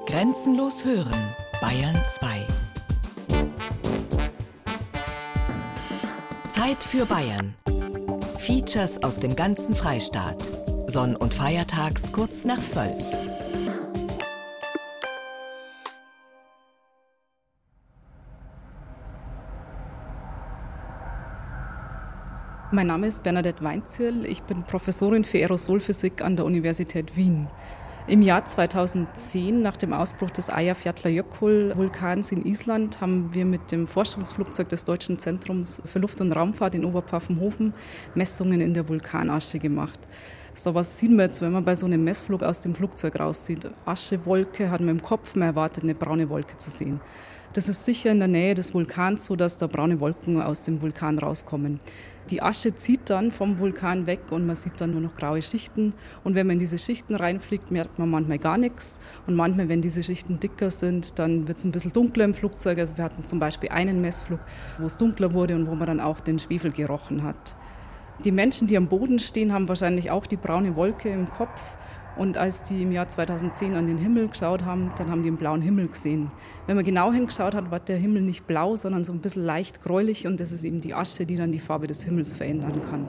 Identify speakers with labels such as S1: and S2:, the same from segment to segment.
S1: Grenzenlos hören, Bayern 2. Zeit für Bayern. Features aus dem ganzen Freistaat. Sonn- und Feiertags kurz nach 12.
S2: Mein Name ist Bernadette Weinzierl. Ich bin Professorin für Aerosolphysik an der Universität Wien. Im Jahr 2010, nach dem Ausbruch des Eyjafjallajökull-Vulkans in Island, haben wir mit dem Forschungsflugzeug des Deutschen Zentrums für Luft- und Raumfahrt in Oberpfaffenhofen Messungen in der Vulkanasche gemacht. So was sieht man jetzt, wenn man bei so einem Messflug aus dem Flugzeug rauszieht. Aschewolke hat man im Kopf, man erwartet eine braune Wolke zu sehen. Das ist sicher in der Nähe des Vulkans so, dass da braune Wolken aus dem Vulkan rauskommen. Die Asche zieht dann vom Vulkan weg und man sieht dann nur noch graue Schichten. Und wenn man in diese Schichten reinfliegt, merkt man manchmal gar nichts. Und manchmal, wenn diese Schichten dicker sind, dann wird es ein bisschen dunkler im Flugzeug. Also wir hatten zum Beispiel einen Messflug, wo es dunkler wurde und wo man dann auch den Schwefel gerochen hat. Die Menschen, die am Boden stehen, haben wahrscheinlich auch die braune Wolke im Kopf. Und als die im Jahr 2010 an den Himmel geschaut haben, dann haben die einen blauen Himmel gesehen. Wenn man genau hingeschaut hat, war der Himmel nicht blau, sondern so ein bisschen leicht gräulich und das ist eben die Asche, die dann die Farbe des Himmels verändern kann.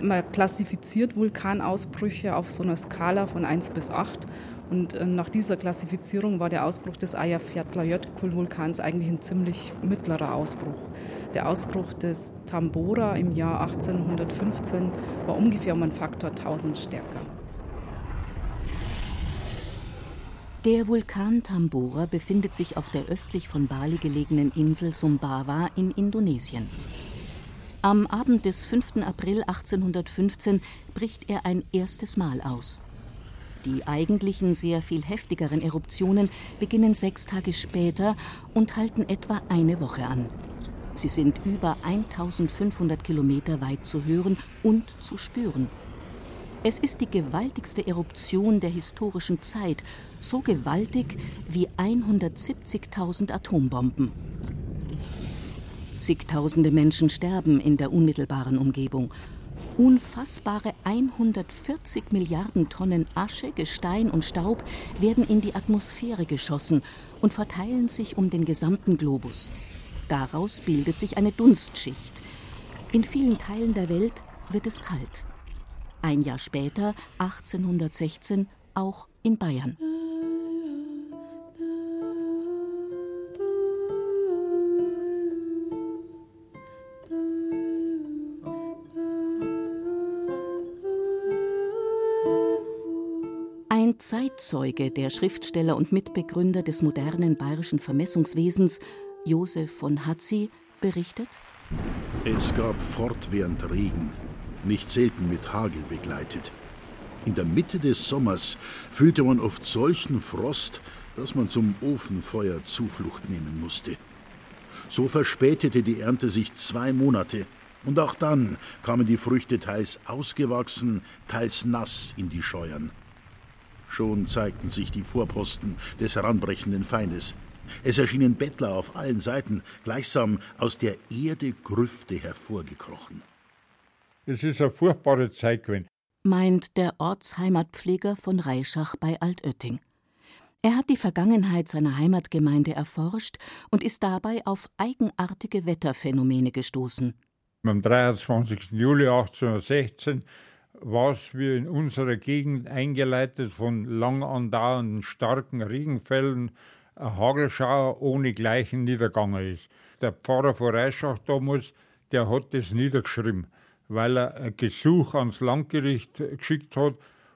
S2: Man klassifiziert Vulkanausbrüche auf so einer Skala von 1 bis 8 und äh, nach dieser Klassifizierung war der Ausbruch des Eyjafjallajökull-Vulkans eigentlich ein ziemlich mittlerer Ausbruch. Der Ausbruch des Tambora im Jahr 1815 war ungefähr um einen Faktor 1000 stärker.
S3: Der Vulkan Tambora befindet sich auf der östlich von Bali gelegenen Insel Sumbawa in Indonesien. Am Abend des 5. April 1815 bricht er ein erstes Mal aus. Die eigentlichen sehr viel heftigeren Eruptionen beginnen sechs Tage später und halten etwa eine Woche an. Sie sind über 1500 Kilometer weit zu hören und zu spüren. Es ist die gewaltigste Eruption der historischen Zeit, so gewaltig wie 170.000 Atombomben. Zigtausende Menschen sterben in der unmittelbaren Umgebung. Unfassbare 140 Milliarden Tonnen Asche, Gestein und Staub werden in die Atmosphäre geschossen und verteilen sich um den gesamten Globus. Daraus bildet sich eine Dunstschicht. In vielen Teilen der Welt wird es kalt. Ein Jahr später, 1816, auch in Bayern. Ein Zeitzeuge, der Schriftsteller und Mitbegründer des modernen bayerischen Vermessungswesens, Josef von Hatzi, berichtet:
S4: Es gab fortwährend Regen, nicht selten mit Hagel begleitet. In der Mitte des Sommers fühlte man oft solchen Frost, dass man zum Ofenfeuer Zuflucht nehmen musste. So verspätete die Ernte sich zwei Monate, und auch dann kamen die Früchte teils ausgewachsen, teils nass in die Scheuern. Schon zeigten sich die Vorposten des heranbrechenden Feindes. Es erschienen Bettler auf allen Seiten, gleichsam aus der Erde Grüfte hervorgekrochen.
S5: Es ist eine furchtbare Zeit gewesen.
S3: Meint der Ortsheimatpfleger von Reischach bei Altötting. Er hat die Vergangenheit seiner Heimatgemeinde erforscht und ist dabei auf eigenartige Wetterphänomene gestoßen.
S5: Am 23. Juli 1816 war es wie in unserer Gegend eingeleitet von lang andauernden starken Regenfällen ein Hagelschauer ohne gleichen niedergegangen ist. Der Pfarrer von Reischach damals, der hat das niedergeschrieben weil er ein Gesuch ans Landgericht geschickt hat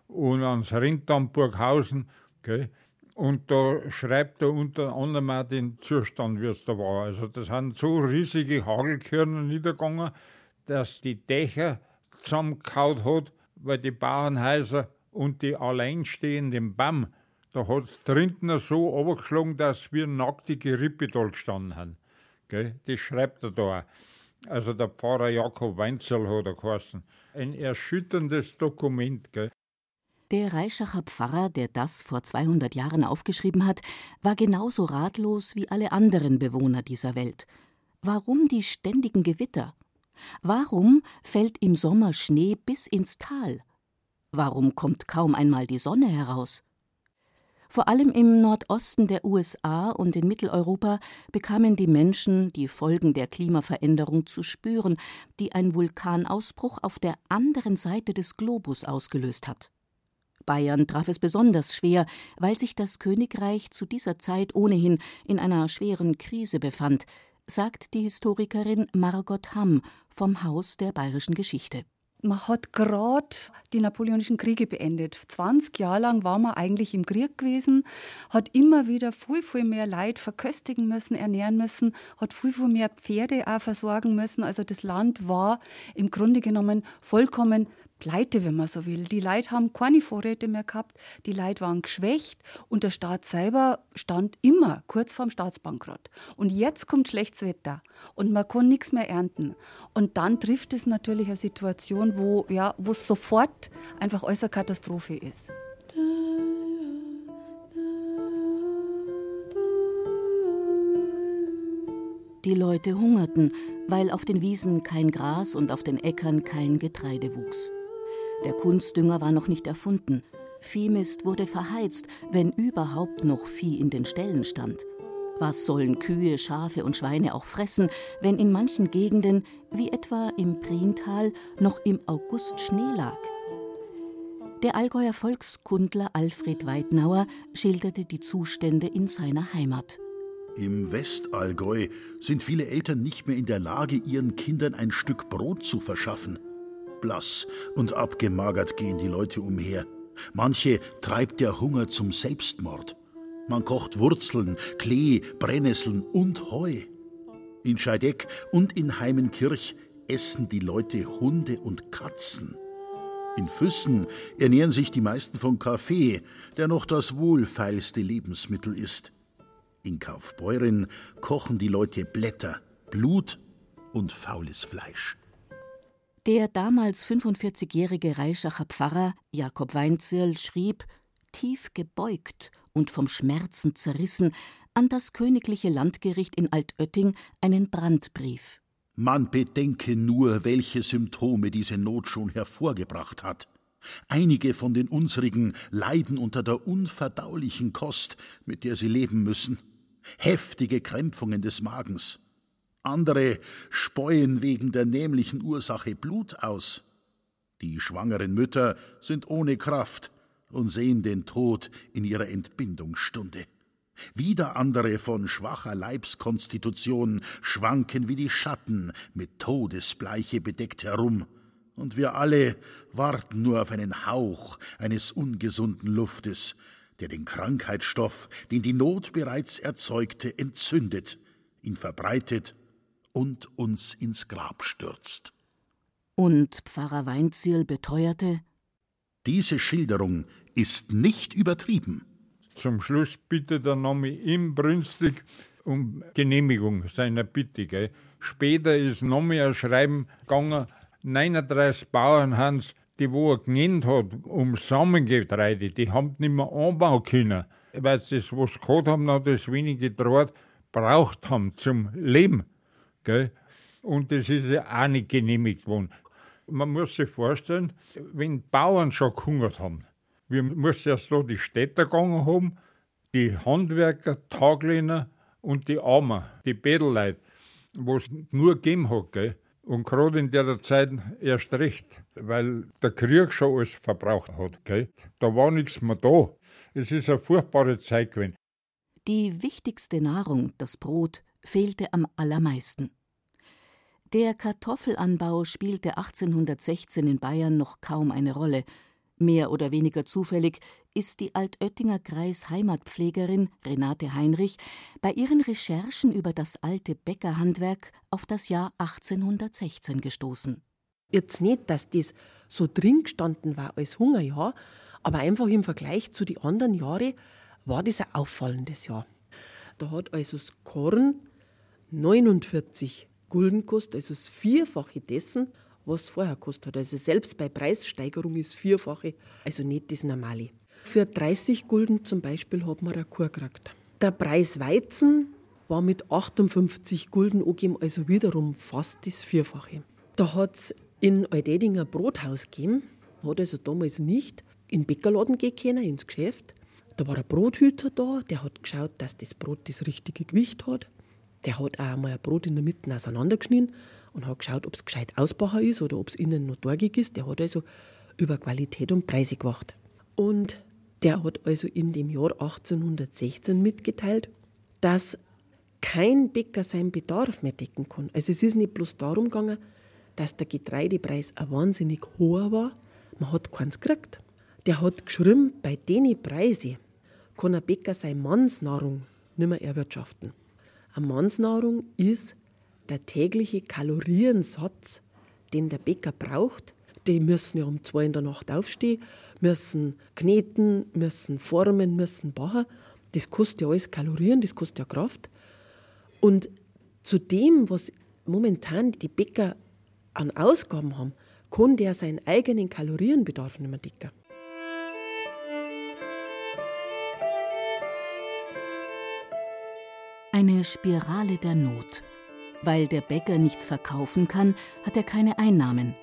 S5: und ans Rentamt Burghausen. Gell? Und da schreibt er unter anderem auch den Zustand, wie es da war. Also das sind so riesige Hagelkörner niedergegangen, dass die Dächer zusammengehauen hat, weil die Bauernhäuser und die alleinstehenden BAM, da hat es drinnen so runtergeschlagen, dass wir nackte Gerippe da gestanden haben. Gell? Das schreibt er da auch. Also der Pfarrer Jakob Weinzel hat er geheißen. Ein erschütterndes Dokument. Gell?
S3: Der Reischacher Pfarrer, der das vor 200 Jahren aufgeschrieben hat, war genauso ratlos wie alle anderen Bewohner dieser Welt. Warum die ständigen Gewitter? Warum fällt im Sommer Schnee bis ins Tal? Warum kommt kaum einmal die Sonne heraus? Vor allem im Nordosten der USA und in Mitteleuropa bekamen die Menschen die Folgen der Klimaveränderung zu spüren, die ein Vulkanausbruch auf der anderen Seite des Globus ausgelöst hat. Bayern traf es besonders schwer, weil sich das Königreich zu dieser Zeit ohnehin in einer schweren Krise befand, sagt die Historikerin Margot Hamm vom Haus der bayerischen Geschichte.
S6: Man hat gerade die napoleonischen Kriege beendet. 20 Jahre lang war man eigentlich im Krieg gewesen, hat immer wieder viel, viel mehr Leid verköstigen müssen, ernähren müssen, hat viel, viel mehr Pferde auch versorgen müssen. Also das Land war im Grunde genommen vollkommen pleite, wenn man so will. Die Leute haben keine Vorräte mehr gehabt, die Leute waren geschwächt und der Staat selber stand immer kurz vorm Staatsbankrott. Und jetzt kommt schlechtes Wetter und man kann nichts mehr ernten. Und dann trifft es natürlich eine Situation, wo ja, sofort einfach äußere Katastrophe ist.
S3: Die Leute hungerten, weil auf den Wiesen kein Gras und auf den Äckern kein Getreide wuchs. Der Kunstdünger war noch nicht erfunden. Viehmist wurde verheizt, wenn überhaupt noch Vieh in den Ställen stand. Was sollen Kühe, Schafe und Schweine auch fressen, wenn in manchen Gegenden, wie etwa im Priental, noch im August Schnee lag? Der Allgäuer Volkskundler Alfred Weidnauer schilderte die Zustände in seiner Heimat.
S4: Im Westallgäu sind viele Eltern nicht mehr in der Lage, ihren Kindern ein Stück Brot zu verschaffen. Blass und abgemagert gehen die Leute umher. Manche treibt der Hunger zum Selbstmord. Man kocht Wurzeln, Klee, Brennnesseln und Heu. In Scheideck und in Heimenkirch essen die Leute Hunde und Katzen. In Füssen ernähren sich die meisten von Kaffee, der noch das wohlfeilste Lebensmittel ist. In Kaufbeuren kochen die Leute Blätter, Blut und faules Fleisch.
S3: Der damals 45-jährige Reischacher Pfarrer Jakob Weinzierl schrieb, tief gebeugt und vom Schmerzen zerrissen, an das königliche Landgericht in Altötting einen Brandbrief.
S4: Man bedenke nur, welche Symptome diese Not schon hervorgebracht hat. Einige von den unsrigen leiden unter der unverdaulichen Kost, mit der sie leben müssen. Heftige Krämpfungen des Magens, andere speuen wegen der nämlichen Ursache Blut aus. Die schwangeren Mütter sind ohne Kraft und sehen den Tod in ihrer Entbindungsstunde. Wieder andere von schwacher Leibskonstitution schwanken wie die Schatten mit Todesbleiche bedeckt herum, und wir alle warten nur auf einen Hauch eines ungesunden Luftes, der den Krankheitsstoff, den die Not bereits erzeugte, entzündet, ihn verbreitet und uns ins Grab stürzt.
S3: Und Pfarrer Weinzierl beteuerte,
S4: diese Schilderung ist nicht übertrieben.
S5: Zum Schluss bittet er nochmal inbrünstig um Genehmigung seiner Bitte. Gell. Später ist nochmal ein Schreiben gegangen, 39 Bauernhans, die wo er genannt hat, um Samengetreide, die haben nicht mehr anbauen können, weil sie das, was sie gehabt haben, noch das wenige Draht braucht haben zum Leben. Gell? Und das ist auch nicht genehmigt worden. Man muss sich vorstellen, wenn Bauern schon gehungert haben, wir müssen erst da die Städter gegangen haben, die Handwerker, Taglehner und die Armen, die Bedelleute, wo es nur gegeben hat. Gell? Und gerade in der Zeit erst recht, weil der Krieg schon alles verbraucht hat. Gell? Da war nichts mehr da. Es ist eine furchtbare Zeit gewesen.
S3: Die wichtigste Nahrung, das Brot, fehlte am allermeisten. Der Kartoffelanbau spielte 1816 in Bayern noch kaum eine Rolle. Mehr oder weniger zufällig ist die Altöttinger Kreisheimatpflegerin Renate Heinrich bei ihren Recherchen über das alte Bäckerhandwerk auf das Jahr 1816 gestoßen.
S7: Jetzt nicht, dass das so drin gestanden war als Hungerjahr, aber einfach im Vergleich zu den anderen Jahren war das ein auffallendes Jahr. Da hat also das Korn 49 Gulden kostet, also das Vierfache dessen, was es vorher kostet hat. Also selbst bei Preissteigerung ist Vierfache, also nicht das Normale. Für 30 Gulden zum Beispiel hat man eine Kur gekriegt. Der Preis Weizen war mit 58 Gulden angegeben, also wiederum fast das Vierfache. Da hat es in Eudedinger Brothaus gegeben, hat also damals nicht in den Bäckerladen gehen können, ins Geschäft. Da war ein Brothüter da, der hat geschaut, dass das Brot das richtige Gewicht hat. Der hat auch einmal ein Brot in der Mitte auseinandergeschnitten und hat geschaut, ob es gescheit ausbacher ist oder ob es innen noch torgig ist. Der hat also über Qualität und Preise gewacht. Und der hat also in dem Jahr 1816 mitgeteilt, dass kein Bäcker seinen Bedarf mehr decken kann. Also es ist nicht bloß darum gegangen, dass der Getreidepreis ein wahnsinnig hoher war, man hat keins gekriegt. Der hat geschrieben, bei den Preisen kann ein Bäcker seine Mannsnahrung nicht mehr erwirtschaften. Eine Mannsnahrung ist der tägliche Kaloriensatz, den der Bäcker braucht. Die müssen ja um zwei in der Nacht aufstehen, müssen kneten, müssen formen, müssen backen. Das kostet ja alles Kalorien, das kostet ja Kraft. Und zu dem, was momentan die Bäcker an Ausgaben haben, kann der seinen eigenen Kalorienbedarf nicht mehr decken.
S3: Eine Spirale der Not. Weil der Bäcker nichts verkaufen kann, hat er keine Einnahmen.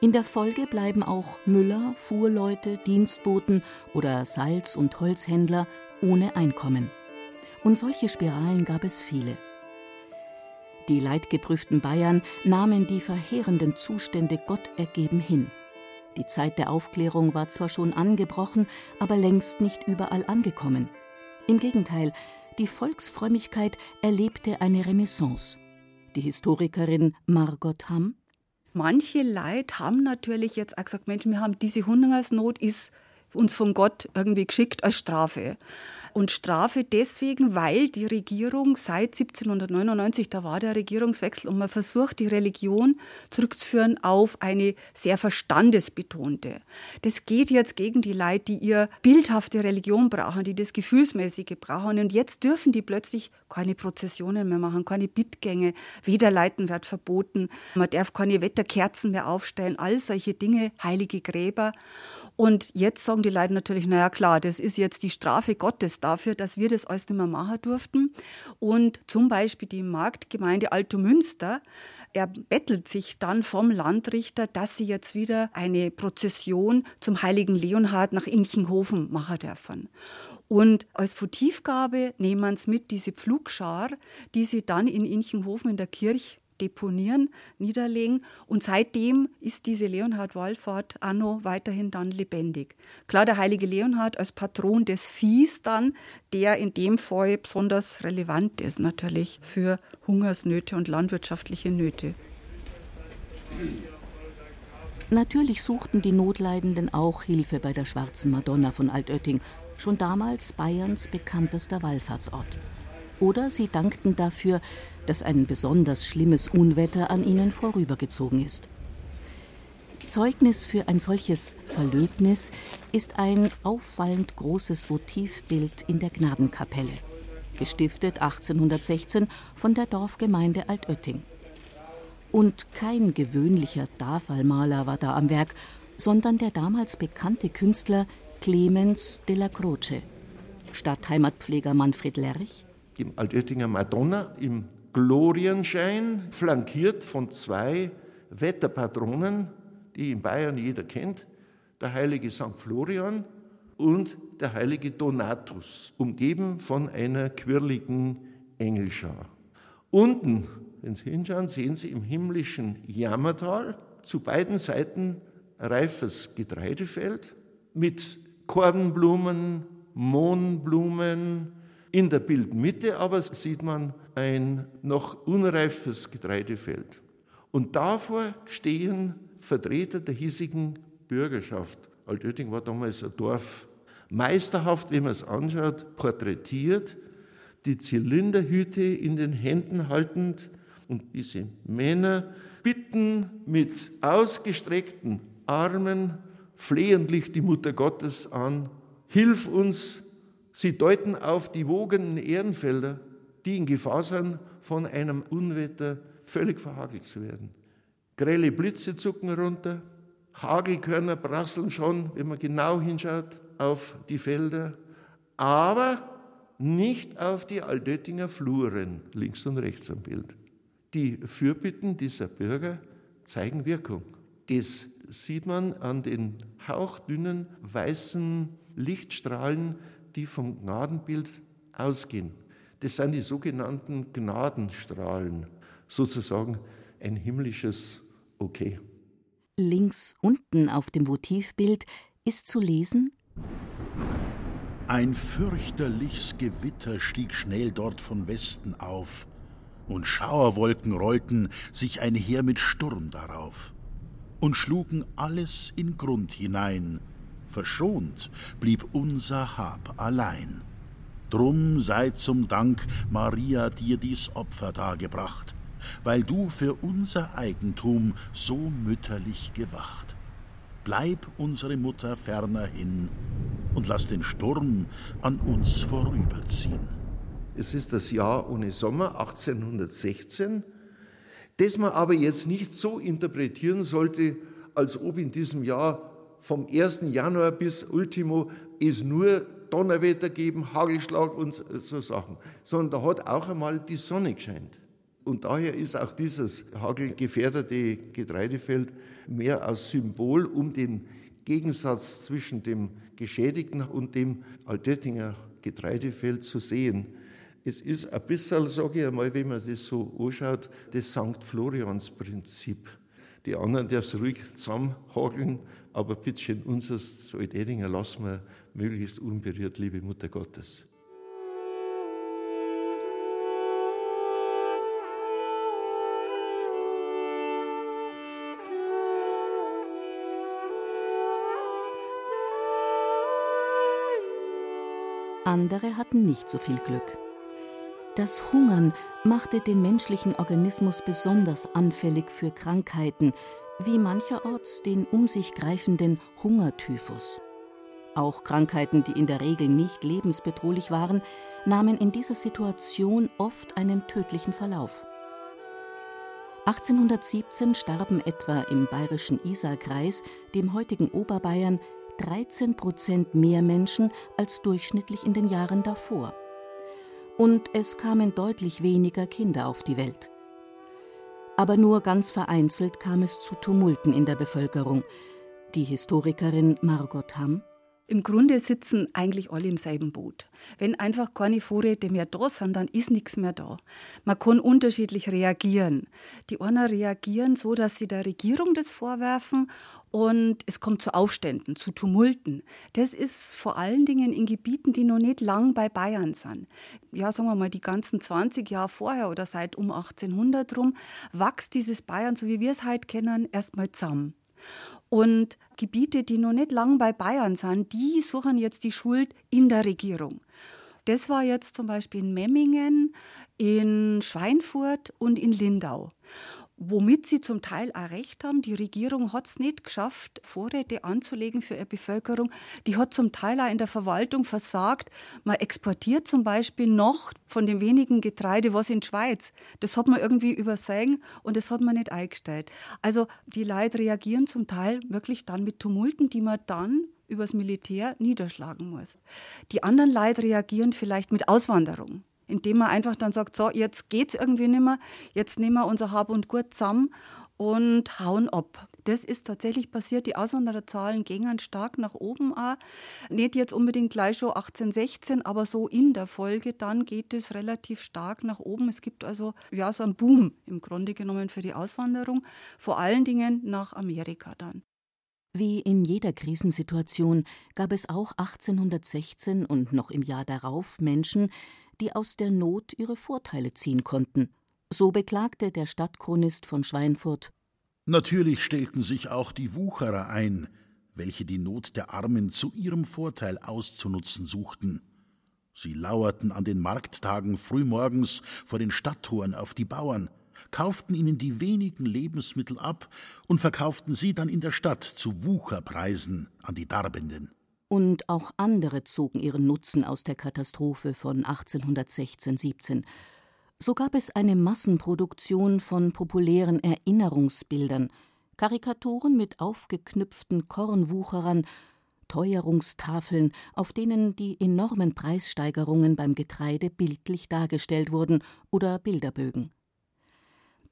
S3: In der Folge bleiben auch Müller, Fuhrleute, Dienstboten oder Salz- und Holzhändler ohne Einkommen. Und solche Spiralen gab es viele. Die leidgeprüften Bayern nahmen die verheerenden Zustände Gott ergeben hin. Die Zeit der Aufklärung war zwar schon angebrochen, aber längst nicht überall angekommen. Im Gegenteil, die Volksfrömmigkeit erlebte eine Renaissance. Die Historikerin Margot Hamm.
S6: Manche Leid haben natürlich jetzt auch gesagt, Mensch, wir haben diese Hungersnot ist uns von Gott irgendwie geschickt als Strafe. Und Strafe deswegen, weil die Regierung seit 1799, da war der Regierungswechsel und man versucht, die Religion zurückzuführen auf eine sehr verstandesbetonte. Das geht jetzt gegen die Leute, die ihr bildhafte Religion brauchen, die das Gefühlsmäßige brauchen. Und jetzt dürfen die plötzlich keine Prozessionen mehr machen, keine Bittgänge, Wederleiten wird verboten, man darf keine Wetterkerzen mehr aufstellen, all solche Dinge, heilige Gräber. Und jetzt sagen die Leute natürlich, naja klar, das ist jetzt die Strafe Gottes dafür, dass wir das alles nicht mehr machen durften. Und zum Beispiel die Marktgemeinde Altomünster, er bettelt sich dann vom Landrichter, dass sie jetzt wieder eine Prozession zum heiligen Leonhard nach Inchenhofen machen dürfen. Und als Votivgabe nehmen sie mit diese Pflugschar, die sie dann in Inchenhofen in der Kirche deponieren, niederlegen. Und seitdem ist diese Leonhard-Wallfahrt anno weiterhin dann lebendig. Klar, der heilige Leonhard als Patron des Viehs dann, der in dem Fall besonders relevant ist natürlich für Hungersnöte und landwirtschaftliche Nöte.
S3: Natürlich suchten die Notleidenden auch Hilfe bei der Schwarzen Madonna von Altötting, schon damals Bayerns bekanntester Wallfahrtsort. Oder sie dankten dafür, dass ein besonders schlimmes Unwetter an ihnen vorübergezogen ist. Zeugnis für ein solches Verlöbnis ist ein auffallend großes Votivbild in der Gnadenkapelle, gestiftet 1816 von der Dorfgemeinde Altötting. Und kein gewöhnlicher Tafalmaler war da am Werk, sondern der damals bekannte Künstler Clemens de la Croce. Stadtheimatpfleger Manfred Lerch.
S8: Die Altöttinger Madonna im Glorienschein, flankiert von zwei Wetterpatronen, die in Bayern jeder kennt, der heilige St. Florian und der heilige Donatus, umgeben von einer quirligen Engelschar. Unten, wenn Sie hinschauen, sehen Sie im himmlischen Jammertal zu beiden Seiten reifes Getreidefeld mit Kornblumen, Mohnblumen, in der Bildmitte aber sieht man ein noch unreifes Getreidefeld. Und davor stehen Vertreter der hiesigen Bürgerschaft. Altötting war damals ein Dorf. Meisterhaft, wenn man es anschaut, porträtiert, die Zylinderhüte in den Händen haltend und diese Männer bitten mit ausgestreckten Armen flehentlich die Mutter Gottes an, hilf uns, sie deuten auf die wogenden Ehrenfelder, die in Gefahr sind, von einem Unwetter völlig verhagelt zu werden. Grelle Blitze zucken runter, Hagelkörner prasseln schon, wenn man genau hinschaut, auf die Felder, aber nicht auf die Aldöttinger Fluren, links und rechts am Bild. Die Fürbitten dieser Bürger zeigen Wirkung. Das sieht man an den hauchdünnen weißen Lichtstrahlen, die vom Gnadenbild ausgehen. Das sind die sogenannten Gnadenstrahlen, sozusagen ein himmlisches Okay.
S3: Links unten auf dem Votivbild ist zu lesen
S4: Ein fürchterliches Gewitter stieg schnell dort von Westen auf, und Schauerwolken rollten sich einher mit Sturm darauf und schlugen alles in Grund hinein, verschont blieb unser Hab allein. Drum sei zum Dank Maria dir dies Opfer dargebracht, weil du für unser Eigentum so mütterlich gewacht. Bleib unsere Mutter ferner hin und lass den Sturm an uns vorüberziehen.
S8: Es ist das Jahr ohne Sommer 1816, das man aber jetzt nicht so interpretieren sollte, als ob in diesem Jahr vom 1. Januar bis Ultimo es nur Donnerwetter geben, Hagelschlag und so Sachen, sondern da hat auch einmal die Sonne gescheint. Und daher ist auch dieses hagelgefährdete Getreidefeld mehr als Symbol, um den Gegensatz zwischen dem geschädigten und dem Altöttinger Getreidefeld zu sehen. Es ist ein bisschen, sage ich einmal, wenn man das so anschaut, das St. Florians-Prinzip. Die anderen darf es ruhig zusammenhageln, aber bitteschön, unseres Soldating lassen wir möglichst unberührt, liebe Mutter Gottes.
S3: Andere hatten nicht so viel Glück. Das Hungern machte den menschlichen Organismus besonders anfällig für Krankheiten, wie mancherorts den um sich greifenden Hungertyphus. Auch Krankheiten, die in der Regel nicht lebensbedrohlich waren, nahmen in dieser Situation oft einen tödlichen Verlauf. 1817 starben etwa im bayerischen Isarkreis, dem heutigen Oberbayern, 13 Prozent mehr Menschen als durchschnittlich in den Jahren davor. Und es kamen deutlich weniger Kinder auf die Welt. Aber nur ganz vereinzelt kam es zu Tumulten in der Bevölkerung. Die Historikerin Margot Hamm
S6: im Grunde sitzen eigentlich alle im selben Boot. Wenn einfach keine Vorräte mehr da sind, dann ist nichts mehr da. Man kann unterschiedlich reagieren. Die einen reagieren so, dass sie der Regierung das vorwerfen und es kommt zu Aufständen, zu Tumulten. Das ist vor allen Dingen in Gebieten, die noch nicht lang bei Bayern sind. Ja, sagen wir mal, die ganzen 20 Jahre vorher oder seit um 1800 rum, wächst dieses Bayern, so wie wir es heute kennen, erstmal zusammen. Und Gebiete, die noch nicht lang bei Bayern sind, die suchen jetzt die Schuld in der Regierung. Das war jetzt zum Beispiel in Memmingen, in Schweinfurt und in Lindau womit sie zum Teil auch recht haben. Die Regierung hat es nicht geschafft, Vorräte anzulegen für ihre Bevölkerung. Die hat zum Teil auch in der Verwaltung versagt. Man exportiert zum Beispiel noch von dem wenigen Getreide was in die Schweiz. Das hat man irgendwie übersehen und das hat man nicht eingestellt. Also die Leute reagieren zum Teil wirklich dann mit Tumulten, die man dann übers Militär niederschlagen muss. Die anderen Leute reagieren vielleicht mit Auswanderung indem man einfach dann sagt, so, jetzt geht's irgendwie nicht mehr, jetzt nehmen wir unser Hab und Gut zusammen und hauen ab. Das ist tatsächlich passiert. Die Auswandererzahlen gingen stark nach oben. Auch. Nicht jetzt unbedingt gleich schon 1816, aber so in der Folge dann geht es relativ stark nach oben. Es gibt also ja so einen Boom im Grunde genommen für die Auswanderung, vor allen Dingen nach Amerika dann.
S3: Wie in jeder Krisensituation gab es auch 1816 und noch im Jahr darauf Menschen, die aus der Not ihre Vorteile ziehen konnten. So beklagte der Stadtchronist von Schweinfurt.
S4: Natürlich stellten sich auch die Wucherer ein, welche die Not der Armen zu ihrem Vorteil auszunutzen suchten. Sie lauerten an den Markttagen frühmorgens vor den Stadttoren auf die Bauern, kauften ihnen die wenigen Lebensmittel ab und verkauften sie dann in der Stadt zu Wucherpreisen an die Darbenden
S3: und auch andere zogen ihren Nutzen aus der Katastrophe von 1816-17. So gab es eine Massenproduktion von populären Erinnerungsbildern, Karikaturen mit aufgeknüpften Kornwucherern, Teuerungstafeln, auf denen die enormen Preissteigerungen beim Getreide bildlich dargestellt wurden, oder Bilderbögen.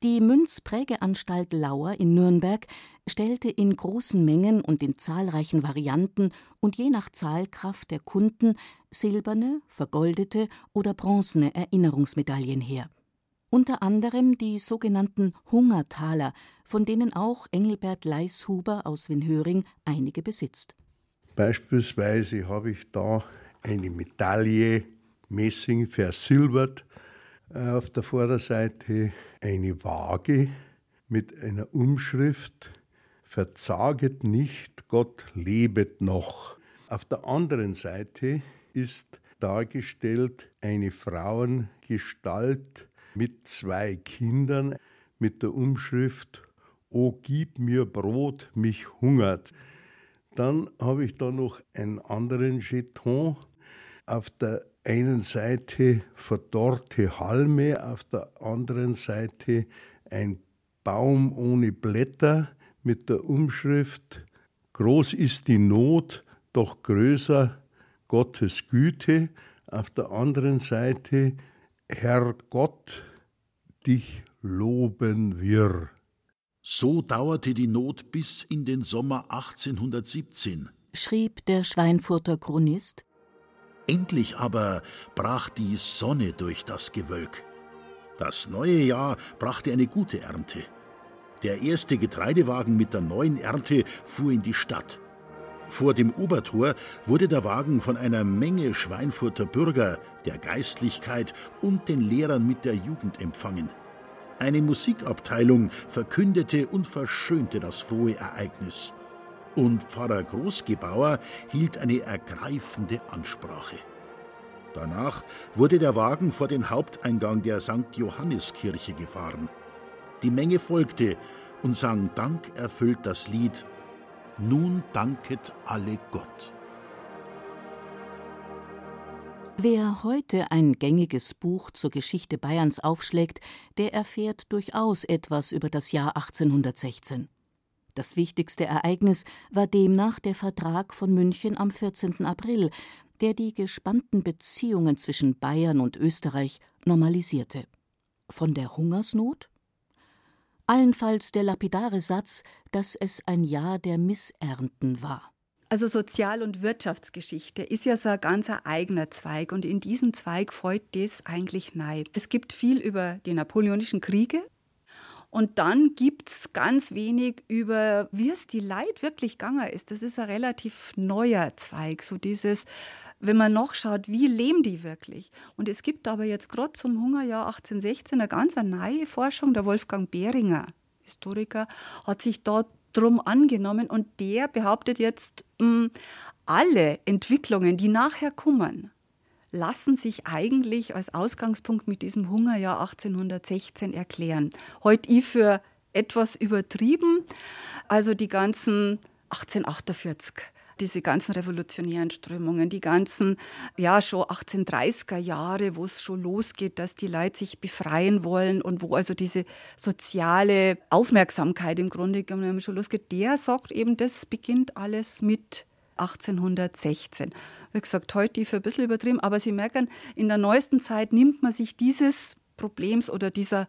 S3: Die Münzprägeanstalt Lauer in Nürnberg stellte in großen Mengen und in zahlreichen Varianten und je nach Zahlkraft der Kunden silberne, vergoldete oder bronzene Erinnerungsmedaillen her. Unter anderem die sogenannten Hungertaler, von denen auch Engelbert Leishuber aus Winhöring einige besitzt.
S9: Beispielsweise habe ich da eine Medaille, Messing versilbert, auf der Vorderseite eine Waage mit einer Umschrift Verzaget nicht, Gott lebet noch. Auf der anderen Seite ist dargestellt eine Frauengestalt mit zwei Kindern mit der Umschrift O gib mir Brot, mich hungert. Dann habe ich da noch einen anderen Jeton. Auf der einen Seite verdorrte Halme, auf der anderen Seite ein Baum ohne Blätter mit der Umschrift Groß ist die Not, doch größer Gottes Güte. Auf der anderen Seite Herr Gott, dich loben wir.
S4: So dauerte die Not bis in den Sommer 1817,
S3: schrieb der Schweinfurter Chronist.
S4: Endlich aber brach die Sonne durch das Gewölk. Das neue Jahr brachte eine gute Ernte. Der erste Getreidewagen mit der neuen Ernte fuhr in die Stadt. Vor dem Obertor wurde der Wagen von einer Menge Schweinfurter Bürger, der Geistlichkeit und den Lehrern mit der Jugend empfangen. Eine Musikabteilung verkündete und verschönte das frohe Ereignis und Pfarrer Großgebauer hielt eine ergreifende Ansprache. Danach wurde der Wagen vor den Haupteingang der St. Johanneskirche gefahren. Die Menge folgte und sang dankerfüllt das Lied Nun danket alle Gott.
S3: Wer heute ein gängiges Buch zur Geschichte Bayerns aufschlägt, der erfährt durchaus etwas über das Jahr 1816. Das wichtigste Ereignis war demnach der Vertrag von München am 14. April, der die gespannten Beziehungen zwischen Bayern und Österreich normalisierte. Von der Hungersnot? Allenfalls der lapidare Satz, dass es ein Jahr der Missernten war.
S6: Also Sozial- und Wirtschaftsgeschichte ist ja so ein ganz eigener Zweig und in diesen Zweig folgt das eigentlich nein. Es gibt viel über die Napoleonischen Kriege, und dann gibt es ganz wenig über, wie es die Leid wirklich gegangen ist. Das ist ein relativ neuer Zweig, so dieses, wenn man noch schaut, wie leben die wirklich. Und es gibt aber jetzt gerade zum Hungerjahr 1816 eine ganz neue Forschung. Der Wolfgang Behringer, Historiker, hat sich dort drum angenommen und der behauptet jetzt, mh, hm, alle Entwicklungen, die nachher kommen, lassen sich eigentlich als Ausgangspunkt mit diesem Hungerjahr 1816 erklären. Heute ich für etwas übertrieben, also die ganzen 1848 diese ganzen revolutionären Strömungen, die ganzen, ja, schon 1830er Jahre, wo es schon losgeht, dass die Leute sich befreien wollen und wo also diese soziale Aufmerksamkeit im Grunde genommen schon losgeht, der sagt eben, das beginnt alles mit 1816. Wie gesagt, heute für ein bisschen übertrieben, aber Sie merken, in der neuesten Zeit nimmt man sich dieses Problems oder dieser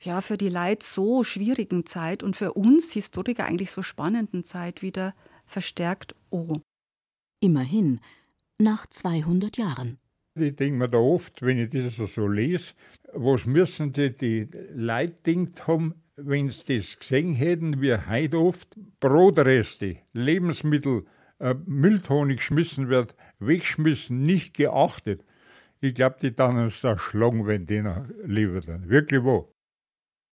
S6: ja, für die Leute so schwierigen Zeit und für uns Historiker eigentlich so spannenden Zeit wieder verstärkt an.
S3: Immerhin, nach 200 Jahren.
S5: Ich denke mir da oft, wenn ich das so lese, was müssen die, die Leute denkt haben, wenn sie das gesehen hätten, wie heute oft Brotreste, Lebensmittel, äh, Mülltonne geschmissen wird, wegschmissen, nicht geachtet. Ich glaube, die dann uns da schlagen, wenn die noch lieber dann. Wirklich wo.